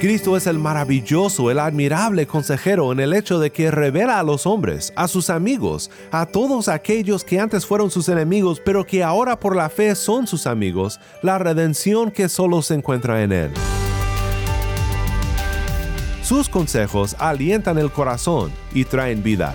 Cristo es el maravilloso, el admirable consejero en el hecho de que revela a los hombres, a sus amigos, a todos aquellos que antes fueron sus enemigos, pero que ahora por la fe son sus amigos, la redención que solo se encuentra en Él. Sus consejos alientan el corazón y traen vida.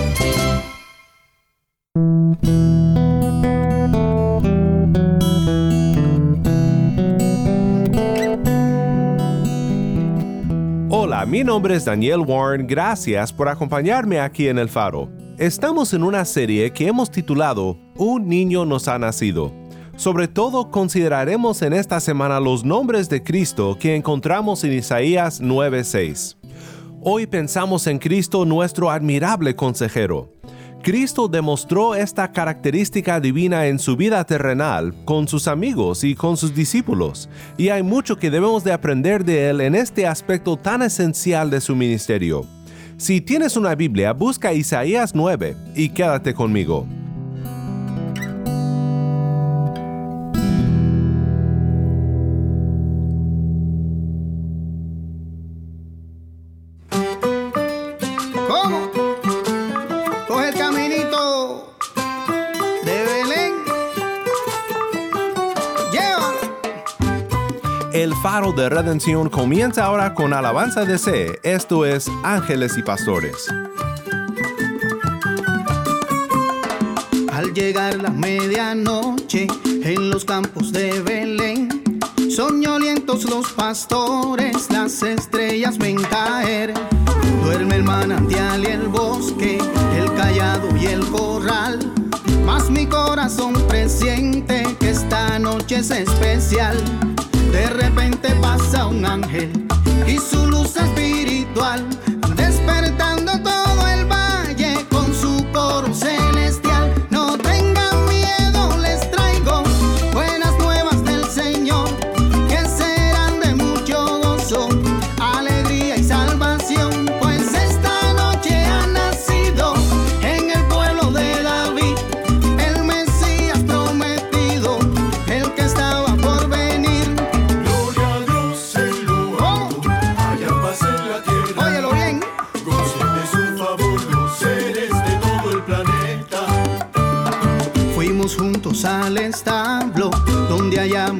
Mi nombre es Daniel Warren, gracias por acompañarme aquí en El Faro. Estamos en una serie que hemos titulado Un niño nos ha nacido. Sobre todo consideraremos en esta semana los nombres de Cristo que encontramos en Isaías 9:6. Hoy pensamos en Cristo nuestro admirable consejero. Cristo demostró esta característica divina en su vida terrenal, con sus amigos y con sus discípulos, y hay mucho que debemos de aprender de él en este aspecto tan esencial de su ministerio. Si tienes una Biblia, busca Isaías 9 y quédate conmigo. Redención comienza ahora con alabanza de C, esto es Ángeles y Pastores. Al llegar la medianoche en los campos de Belén, soñolientos los pastores, las estrellas ven caer. Duerme el manantial y el bosque, el callado y el corral. Mas mi corazón presiente que esta noche es especial. De repente pasa un ángel y su luz espiritual,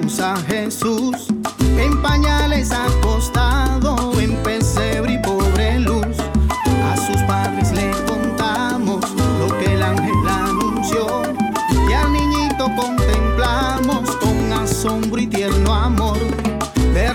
a Jesús en pañales acostado en pesebre y pobre luz. A sus padres le contamos lo que el ángel anunció y al niñito contemplamos con asombro y tierno amor. De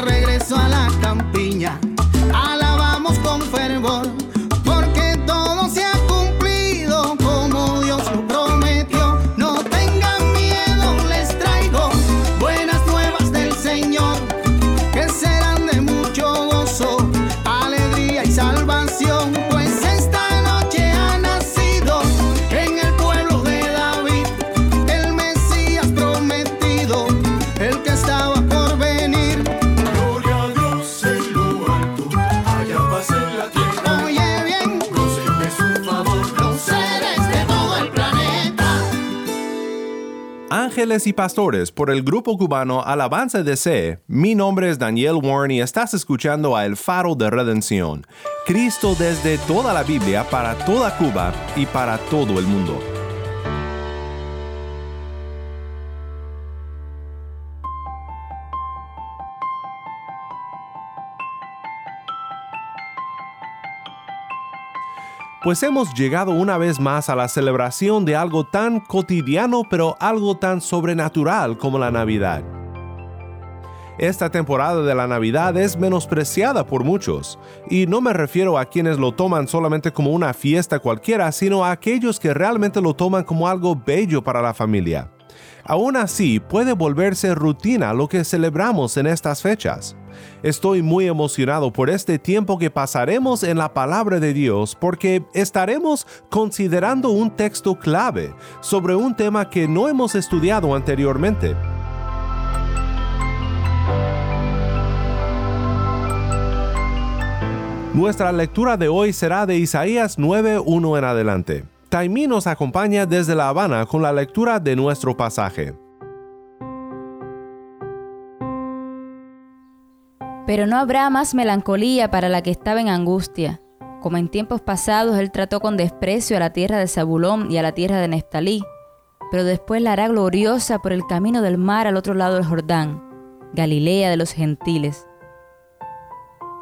Ángeles y Pastores por el grupo cubano Alabanza de C. Mi nombre es Daniel Warren y estás escuchando a El Faro de Redención. Cristo desde toda la Biblia para toda Cuba y para todo el mundo. Pues hemos llegado una vez más a la celebración de algo tan cotidiano pero algo tan sobrenatural como la Navidad. Esta temporada de la Navidad es menospreciada por muchos, y no me refiero a quienes lo toman solamente como una fiesta cualquiera, sino a aquellos que realmente lo toman como algo bello para la familia. Aún así, puede volverse rutina lo que celebramos en estas fechas. Estoy muy emocionado por este tiempo que pasaremos en la palabra de Dios porque estaremos considerando un texto clave sobre un tema que no hemos estudiado anteriormente. Nuestra lectura de hoy será de Isaías 9.1 en adelante. Taimí nos acompaña desde La Habana con la lectura de nuestro pasaje. Pero no habrá más melancolía para la que estaba en angustia. Como en tiempos pasados él trató con desprecio a la tierra de Zabulón y a la tierra de Neftalí, pero después la hará gloriosa por el camino del mar al otro lado del Jordán, Galilea de los gentiles.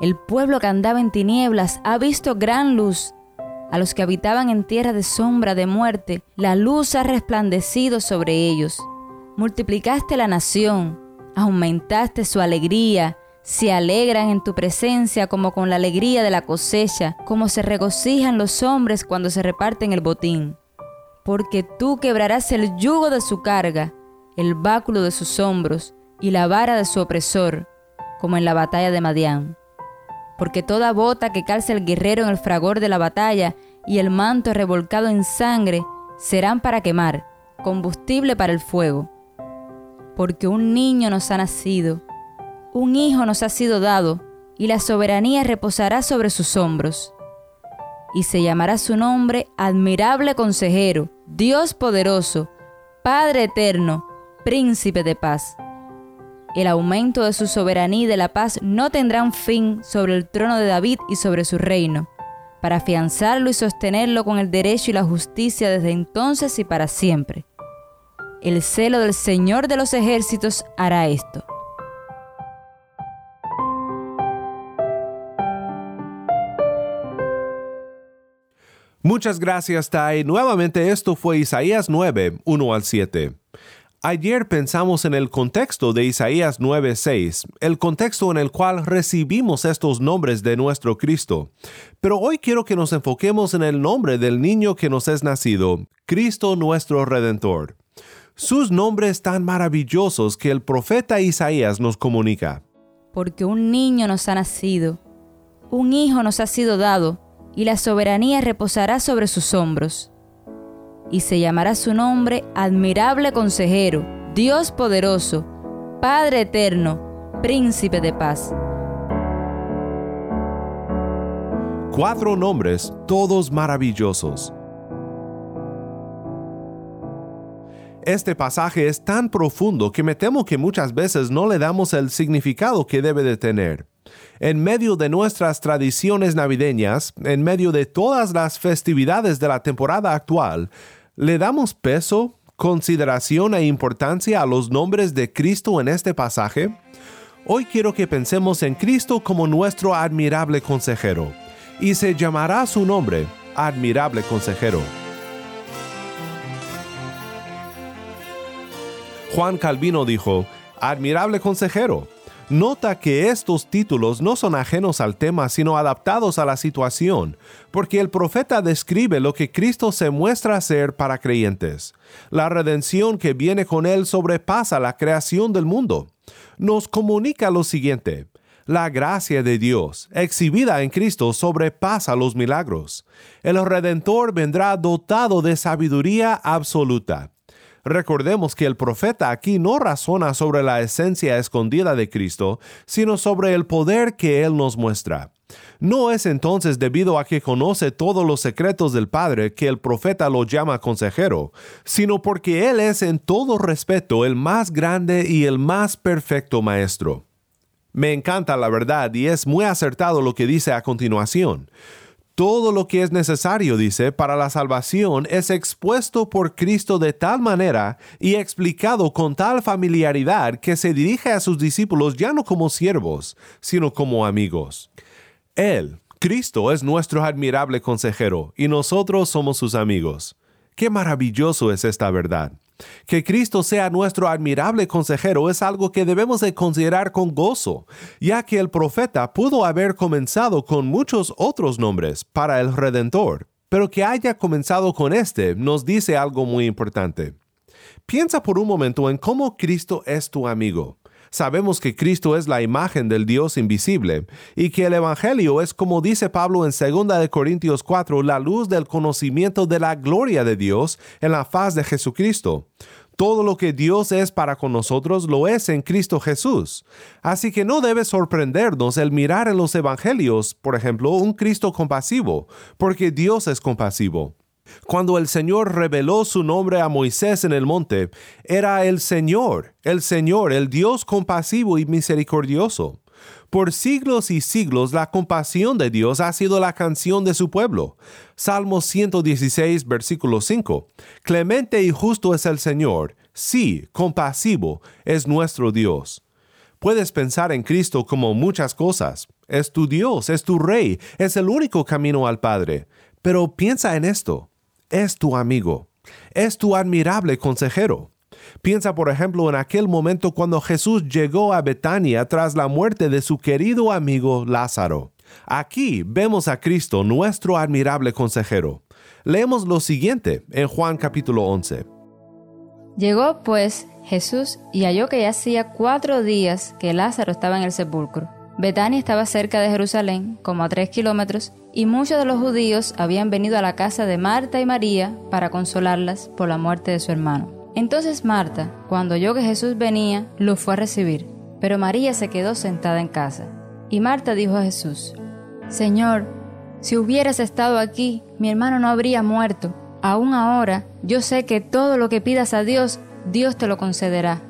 El pueblo que andaba en tinieblas ha visto gran luz. A los que habitaban en tierra de sombra de muerte, la luz ha resplandecido sobre ellos. Multiplicaste la nación, aumentaste su alegría, se alegran en tu presencia como con la alegría de la cosecha, como se regocijan los hombres cuando se reparten el botín. Porque tú quebrarás el yugo de su carga, el báculo de sus hombros y la vara de su opresor, como en la batalla de Madián porque toda bota que calce el guerrero en el fragor de la batalla y el manto revolcado en sangre serán para quemar, combustible para el fuego. Porque un niño nos ha nacido, un hijo nos ha sido dado, y la soberanía reposará sobre sus hombros. Y se llamará su nombre admirable consejero, Dios poderoso, Padre eterno, príncipe de paz el aumento de su soberanía y de la paz no tendrán fin sobre el trono de David y sobre su reino, para afianzarlo y sostenerlo con el derecho y la justicia desde entonces y para siempre. El celo del Señor de los ejércitos hará esto. Muchas gracias, Tai. Nuevamente esto fue Isaías 9, 1 al 7. Ayer pensamos en el contexto de Isaías 9:6, el contexto en el cual recibimos estos nombres de nuestro Cristo. Pero hoy quiero que nos enfoquemos en el nombre del niño que nos es nacido, Cristo nuestro Redentor. Sus nombres tan maravillosos que el profeta Isaías nos comunica. Porque un niño nos ha nacido, un hijo nos ha sido dado, y la soberanía reposará sobre sus hombros y se llamará su nombre admirable consejero, Dios poderoso, Padre eterno, príncipe de paz. Cuatro nombres, todos maravillosos. Este pasaje es tan profundo que me temo que muchas veces no le damos el significado que debe de tener. En medio de nuestras tradiciones navideñas, en medio de todas las festividades de la temporada actual, ¿Le damos peso, consideración e importancia a los nombres de Cristo en este pasaje? Hoy quiero que pensemos en Cristo como nuestro admirable consejero, y se llamará su nombre, admirable consejero. Juan Calvino dijo, admirable consejero, Nota que estos títulos no son ajenos al tema, sino adaptados a la situación, porque el profeta describe lo que Cristo se muestra ser para creyentes. La redención que viene con él sobrepasa la creación del mundo. Nos comunica lo siguiente. La gracia de Dios, exhibida en Cristo, sobrepasa los milagros. El Redentor vendrá dotado de sabiduría absoluta Recordemos que el profeta aquí no razona sobre la esencia escondida de Cristo, sino sobre el poder que Él nos muestra. No es entonces debido a que conoce todos los secretos del Padre que el profeta lo llama consejero, sino porque Él es en todo respeto el más grande y el más perfecto maestro. Me encanta la verdad y es muy acertado lo que dice a continuación. Todo lo que es necesario, dice, para la salvación es expuesto por Cristo de tal manera y explicado con tal familiaridad que se dirige a sus discípulos ya no como siervos, sino como amigos. Él, Cristo es nuestro admirable consejero y nosotros somos sus amigos. Qué maravilloso es esta verdad. Que Cristo sea nuestro admirable consejero es algo que debemos de considerar con gozo, ya que el profeta pudo haber comenzado con muchos otros nombres para el Redentor, pero que haya comenzado con este nos dice algo muy importante. Piensa por un momento en cómo Cristo es tu amigo. Sabemos que Cristo es la imagen del Dios invisible y que el Evangelio es, como dice Pablo en 2 Corintios 4, la luz del conocimiento de la gloria de Dios en la faz de Jesucristo. Todo lo que Dios es para con nosotros lo es en Cristo Jesús. Así que no debe sorprendernos el mirar en los Evangelios, por ejemplo, un Cristo compasivo, porque Dios es compasivo. Cuando el Señor reveló su nombre a Moisés en el monte, era el Señor, el Señor, el Dios compasivo y misericordioso. Por siglos y siglos la compasión de Dios ha sido la canción de su pueblo. Salmo 116, versículo 5. Clemente y justo es el Señor, sí, compasivo es nuestro Dios. Puedes pensar en Cristo como muchas cosas. Es tu Dios, es tu Rey, es el único camino al Padre. Pero piensa en esto es tu amigo, es tu admirable consejero. Piensa por ejemplo en aquel momento cuando Jesús llegó a Betania tras la muerte de su querido amigo Lázaro. Aquí vemos a Cristo, nuestro admirable consejero. Leemos lo siguiente en Juan capítulo 11. Llegó pues Jesús y halló que ya hacía cuatro días que Lázaro estaba en el sepulcro. Betania estaba cerca de Jerusalén, como a tres kilómetros, y muchos de los judíos habían venido a la casa de Marta y María para consolarlas por la muerte de su hermano. Entonces Marta, cuando oyó que Jesús venía, lo fue a recibir, pero María se quedó sentada en casa. Y Marta dijo a Jesús, Señor, si hubieras estado aquí, mi hermano no habría muerto. Aún ahora, yo sé que todo lo que pidas a Dios, Dios te lo concederá.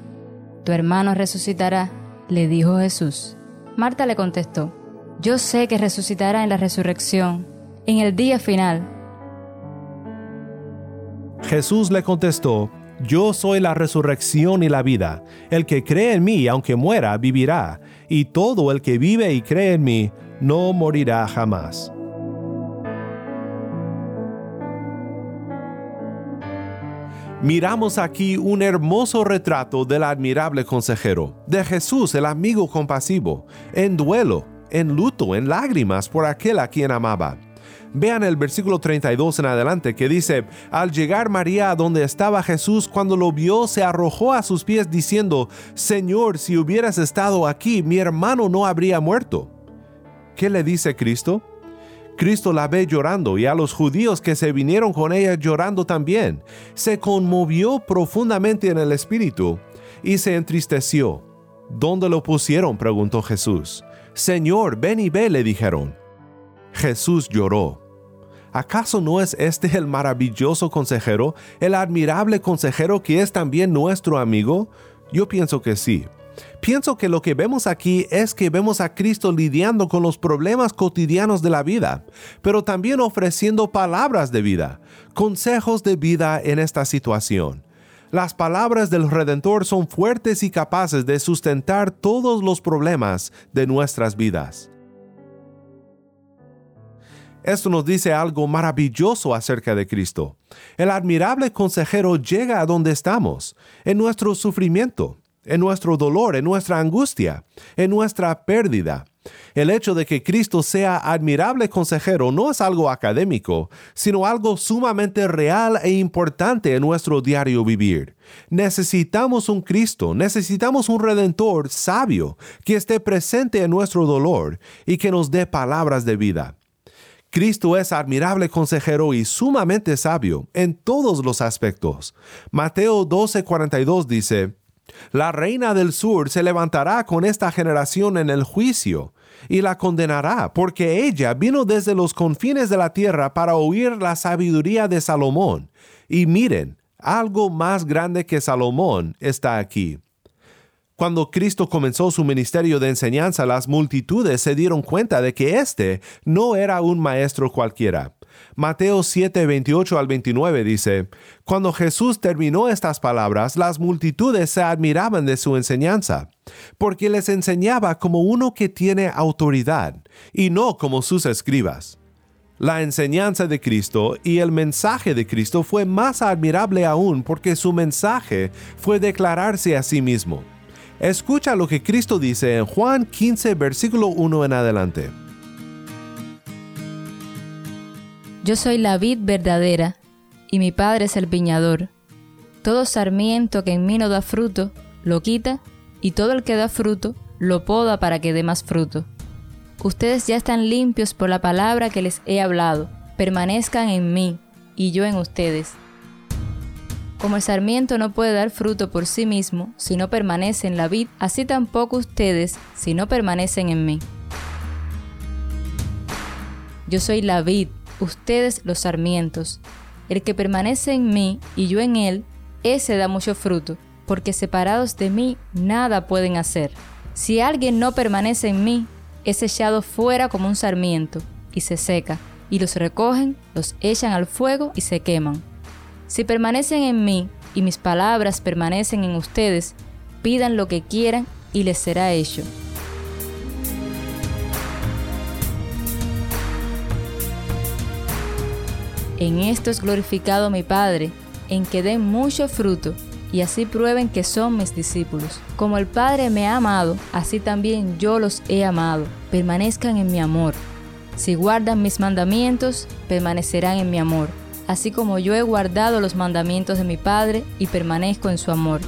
Tu hermano resucitará, le dijo Jesús. Marta le contestó, Yo sé que resucitará en la resurrección, en el día final. Jesús le contestó, Yo soy la resurrección y la vida. El que cree en mí, aunque muera, vivirá, y todo el que vive y cree en mí, no morirá jamás. Miramos aquí un hermoso retrato del admirable consejero, de Jesús el amigo compasivo, en duelo, en luto, en lágrimas por aquel a quien amaba. Vean el versículo 32 en adelante que dice, al llegar María a donde estaba Jesús, cuando lo vio, se arrojó a sus pies diciendo, Señor, si hubieras estado aquí, mi hermano no habría muerto. ¿Qué le dice Cristo? Cristo la ve llorando y a los judíos que se vinieron con ella llorando también. Se conmovió profundamente en el espíritu y se entristeció. ¿Dónde lo pusieron? preguntó Jesús. Señor, ven y ve, le dijeron. Jesús lloró. ¿Acaso no es este el maravilloso consejero, el admirable consejero que es también nuestro amigo? Yo pienso que sí. Pienso que lo que vemos aquí es que vemos a Cristo lidiando con los problemas cotidianos de la vida, pero también ofreciendo palabras de vida, consejos de vida en esta situación. Las palabras del Redentor son fuertes y capaces de sustentar todos los problemas de nuestras vidas. Esto nos dice algo maravilloso acerca de Cristo. El admirable consejero llega a donde estamos, en nuestro sufrimiento, en nuestro dolor, en nuestra angustia, en nuestra pérdida. El hecho de que Cristo sea admirable consejero no es algo académico, sino algo sumamente real e importante en nuestro diario vivir. Necesitamos un Cristo, necesitamos un Redentor sabio que esté presente en nuestro dolor y que nos dé palabras de vida. Cristo es admirable consejero y sumamente sabio en todos los aspectos. Mateo 12:42 dice, la reina del sur se levantará con esta generación en el juicio y la condenará, porque ella vino desde los confines de la tierra para oír la sabiduría de Salomón. Y miren, algo más grande que Salomón está aquí. Cuando Cristo comenzó su ministerio de enseñanza, las multitudes se dieron cuenta de que éste no era un maestro cualquiera. Mateo 7, 28 al 29 dice, Cuando Jesús terminó estas palabras, las multitudes se admiraban de su enseñanza, porque les enseñaba como uno que tiene autoridad, y no como sus escribas. La enseñanza de Cristo y el mensaje de Cristo fue más admirable aún porque su mensaje fue declararse a sí mismo. Escucha lo que Cristo dice en Juan 15, versículo 1 en adelante. Yo soy la vid verdadera, y mi Padre es el viñador. Todo sarmiento que en mí no da fruto, lo quita, y todo el que da fruto, lo poda para que dé más fruto. Ustedes ya están limpios por la palabra que les he hablado. Permanezcan en mí, y yo en ustedes. Como el sarmiento no puede dar fruto por sí mismo si no permanece en la vid, así tampoco ustedes si no permanecen en mí. Yo soy la vid, ustedes los sarmientos. El que permanece en mí y yo en él, ese da mucho fruto, porque separados de mí nada pueden hacer. Si alguien no permanece en mí, es echado fuera como un sarmiento, y se seca, y los recogen, los echan al fuego y se queman. Si permanecen en mí y mis palabras permanecen en ustedes, pidan lo que quieran y les será hecho. En esto es glorificado mi Padre, en que den mucho fruto y así prueben que son mis discípulos. Como el Padre me ha amado, así también yo los he amado. Permanezcan en mi amor. Si guardan mis mandamientos, permanecerán en mi amor, así como yo he guardado los mandamientos de mi Padre y permanezco en su amor.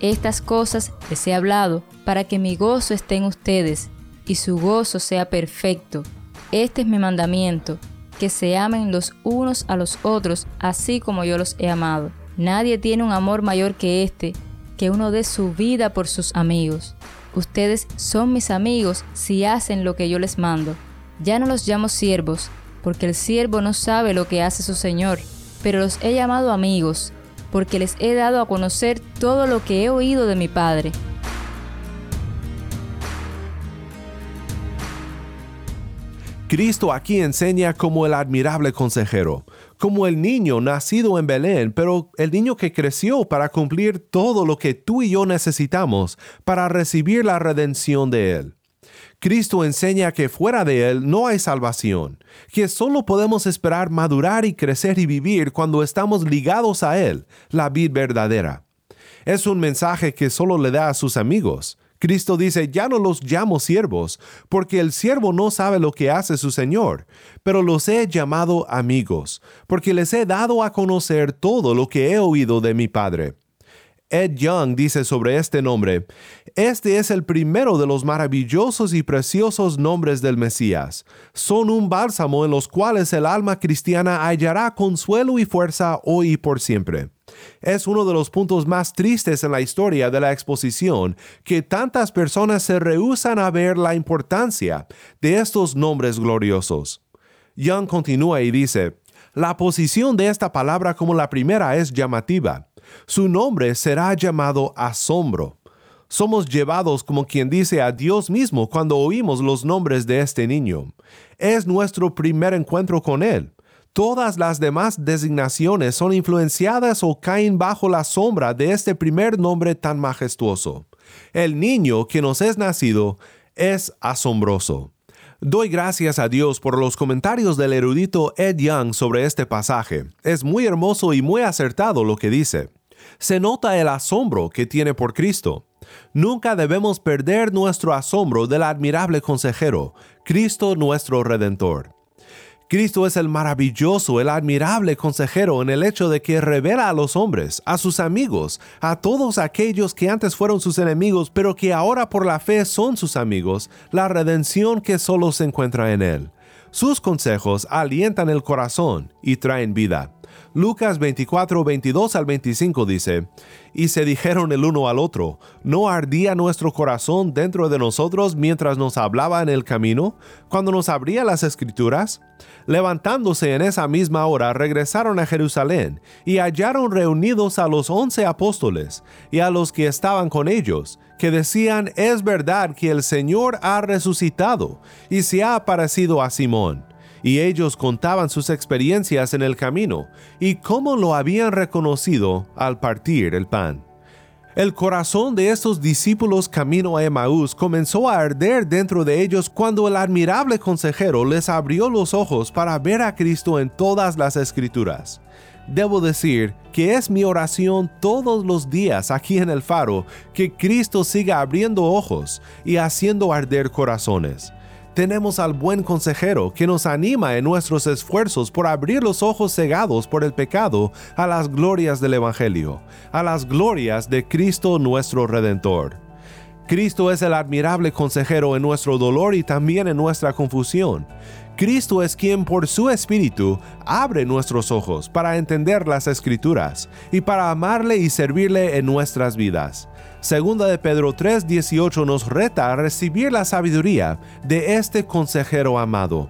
Estas cosas les he hablado para que mi gozo esté en ustedes y su gozo sea perfecto. Este es mi mandamiento, que se amen los unos a los otros, así como yo los he amado. Nadie tiene un amor mayor que este, que uno dé su vida por sus amigos. Ustedes son mis amigos si hacen lo que yo les mando. Ya no los llamo siervos, porque el siervo no sabe lo que hace su Señor, pero los he llamado amigos, porque les he dado a conocer todo lo que he oído de mi Padre. Cristo aquí enseña como el admirable consejero, como el niño nacido en Belén, pero el niño que creció para cumplir todo lo que tú y yo necesitamos para recibir la redención de Él. Cristo enseña que fuera de Él no hay salvación, que solo podemos esperar madurar y crecer y vivir cuando estamos ligados a Él, la vid verdadera. Es un mensaje que solo le da a sus amigos, Cristo dice, ya no los llamo siervos, porque el siervo no sabe lo que hace su Señor, pero los he llamado amigos, porque les he dado a conocer todo lo que he oído de mi Padre. Ed Young dice sobre este nombre, Este es el primero de los maravillosos y preciosos nombres del Mesías. Son un bálsamo en los cuales el alma cristiana hallará consuelo y fuerza hoy y por siempre. Es uno de los puntos más tristes en la historia de la exposición que tantas personas se rehusan a ver la importancia de estos nombres gloriosos. Young continúa y dice, la posición de esta palabra como la primera es llamativa. Su nombre será llamado asombro. Somos llevados como quien dice a Dios mismo cuando oímos los nombres de este niño. Es nuestro primer encuentro con Él. Todas las demás designaciones son influenciadas o caen bajo la sombra de este primer nombre tan majestuoso. El niño que nos es nacido es asombroso. Doy gracias a Dios por los comentarios del erudito Ed Young sobre este pasaje. Es muy hermoso y muy acertado lo que dice. Se nota el asombro que tiene por Cristo. Nunca debemos perder nuestro asombro del admirable consejero, Cristo nuestro Redentor. Cristo es el maravilloso, el admirable consejero en el hecho de que revela a los hombres, a sus amigos, a todos aquellos que antes fueron sus enemigos, pero que ahora por la fe son sus amigos, la redención que solo se encuentra en Él. Sus consejos alientan el corazón y traen vida. Lucas 24, 22 al 25 dice, Y se dijeron el uno al otro, ¿no ardía nuestro corazón dentro de nosotros mientras nos hablaba en el camino, cuando nos abría las escrituras? Levantándose en esa misma hora, regresaron a Jerusalén, y hallaron reunidos a los once apóstoles, y a los que estaban con ellos, que decían, es verdad que el Señor ha resucitado, y se ha aparecido a Simón y ellos contaban sus experiencias en el camino y cómo lo habían reconocido al partir el pan. El corazón de estos discípulos camino a Emaús comenzó a arder dentro de ellos cuando el admirable consejero les abrió los ojos para ver a Cristo en todas las escrituras. Debo decir que es mi oración todos los días aquí en el faro que Cristo siga abriendo ojos y haciendo arder corazones tenemos al buen consejero que nos anima en nuestros esfuerzos por abrir los ojos cegados por el pecado a las glorias del Evangelio, a las glorias de Cristo nuestro Redentor. Cristo es el admirable consejero en nuestro dolor y también en nuestra confusión. Cristo es quien por su Espíritu abre nuestros ojos para entender las Escrituras y para amarle y servirle en nuestras vidas. Segunda de Pedro 3:18 nos reta a recibir la sabiduría de este consejero amado.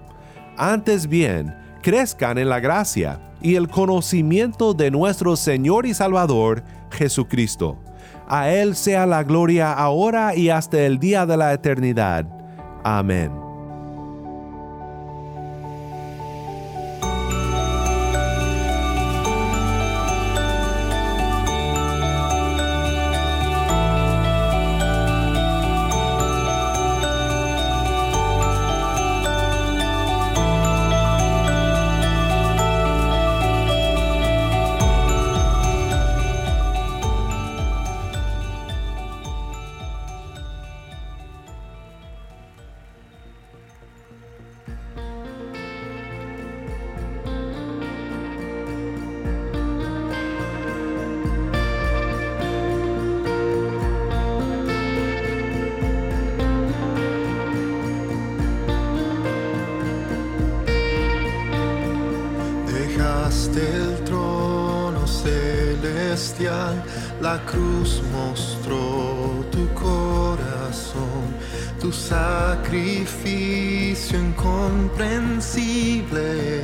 Antes bien, crezcan en la gracia y el conocimiento de nuestro Señor y Salvador, Jesucristo. A Él sea la gloria ahora y hasta el día de la eternidad. Amén. El trono celestial, la cruz mostró tu corazón, tu sacrificio incomprensible.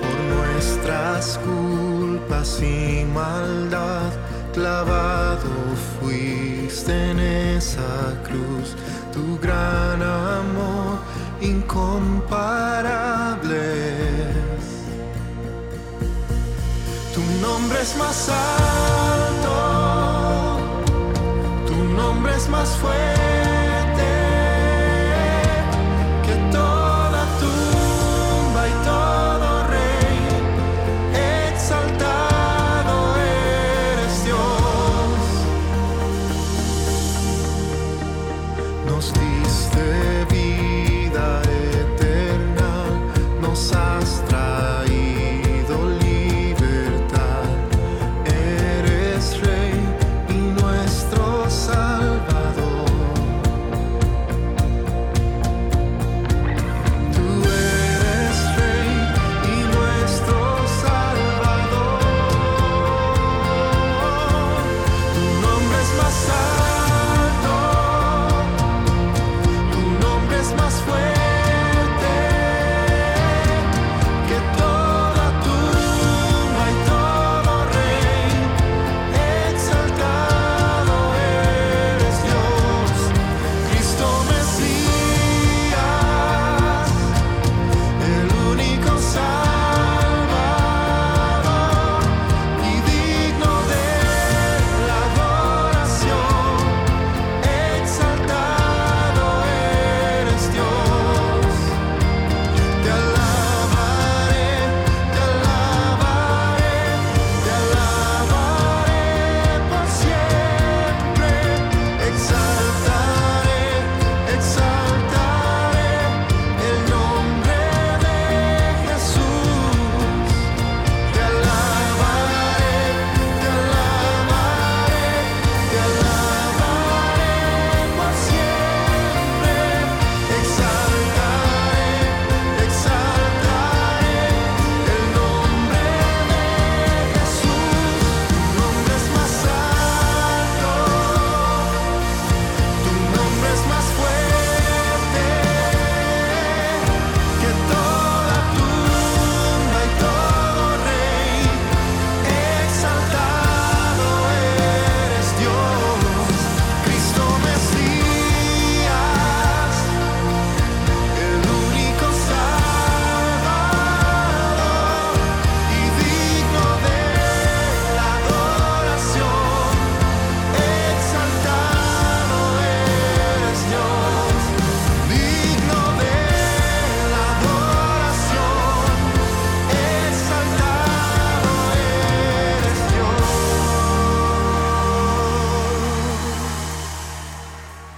Por nuestras culpas y maldad, clavado fuiste en esa cruz, tu gran amor incomparables. Tu nombre es más alto, tu nombre es más fuerte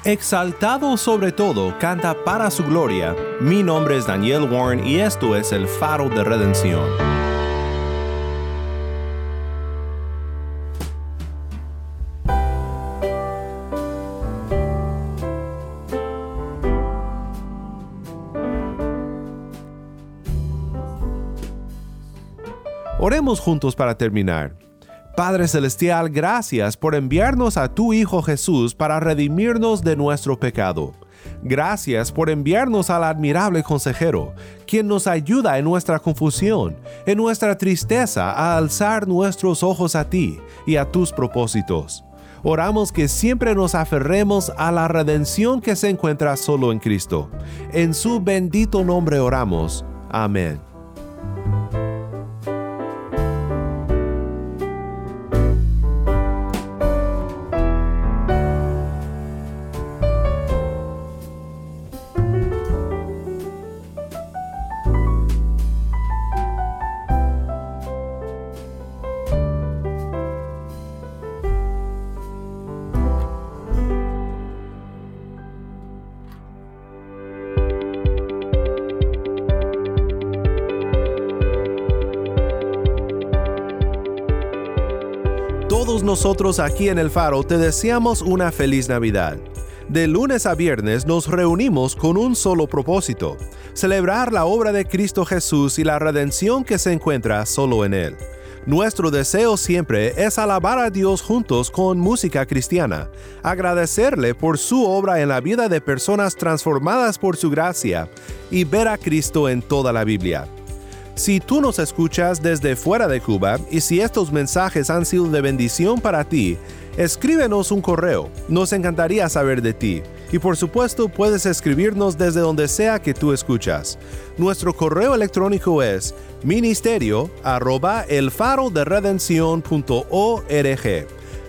Exaltado sobre todo, canta para su gloria. Mi nombre es Daniel Warren y esto es el faro de redención. Oremos juntos para terminar. Padre Celestial, gracias por enviarnos a tu Hijo Jesús para redimirnos de nuestro pecado. Gracias por enviarnos al admirable consejero, quien nos ayuda en nuestra confusión, en nuestra tristeza, a alzar nuestros ojos a ti y a tus propósitos. Oramos que siempre nos aferremos a la redención que se encuentra solo en Cristo. En su bendito nombre oramos. Amén. Nosotros aquí en el Faro te deseamos una feliz Navidad. De lunes a viernes nos reunimos con un solo propósito, celebrar la obra de Cristo Jesús y la redención que se encuentra solo en Él. Nuestro deseo siempre es alabar a Dios juntos con música cristiana, agradecerle por su obra en la vida de personas transformadas por su gracia y ver a Cristo en toda la Biblia. Si tú nos escuchas desde fuera de Cuba y si estos mensajes han sido de bendición para ti, escríbenos un correo, nos encantaría saber de ti. Y por supuesto puedes escribirnos desde donde sea que tú escuchas. Nuestro correo electrónico es ministerio arroba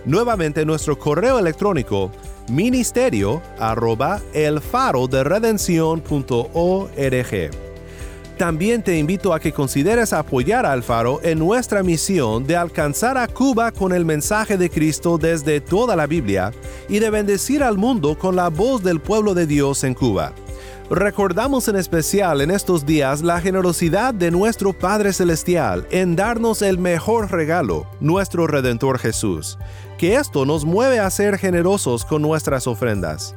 Nuevamente nuestro correo electrónico ministerio arroba también te invito a que consideres apoyar al Faro en nuestra misión de alcanzar a Cuba con el mensaje de Cristo desde toda la Biblia y de bendecir al mundo con la voz del pueblo de Dios en Cuba. Recordamos en especial en estos días la generosidad de nuestro Padre Celestial en darnos el mejor regalo, nuestro Redentor Jesús, que esto nos mueve a ser generosos con nuestras ofrendas.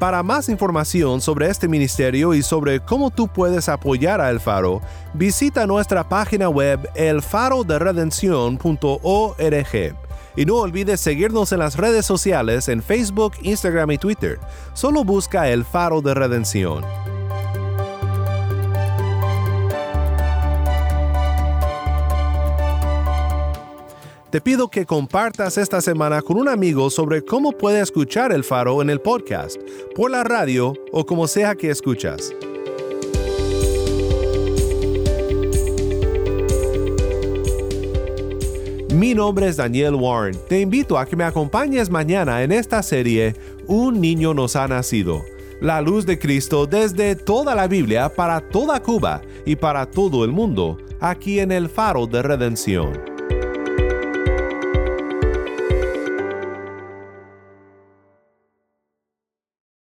Para más información sobre este ministerio y sobre cómo tú puedes apoyar a El Faro, visita nuestra página web elfaroderedención.org. Y no olvides seguirnos en las redes sociales en Facebook, Instagram y Twitter. Solo busca El Faro de Redención. Te pido que compartas esta semana con un amigo sobre cómo puede escuchar el faro en el podcast, por la radio o como sea que escuchas. Mi nombre es Daniel Warren. Te invito a que me acompañes mañana en esta serie Un niño nos ha nacido. La luz de Cristo desde toda la Biblia para toda Cuba y para todo el mundo, aquí en el faro de redención.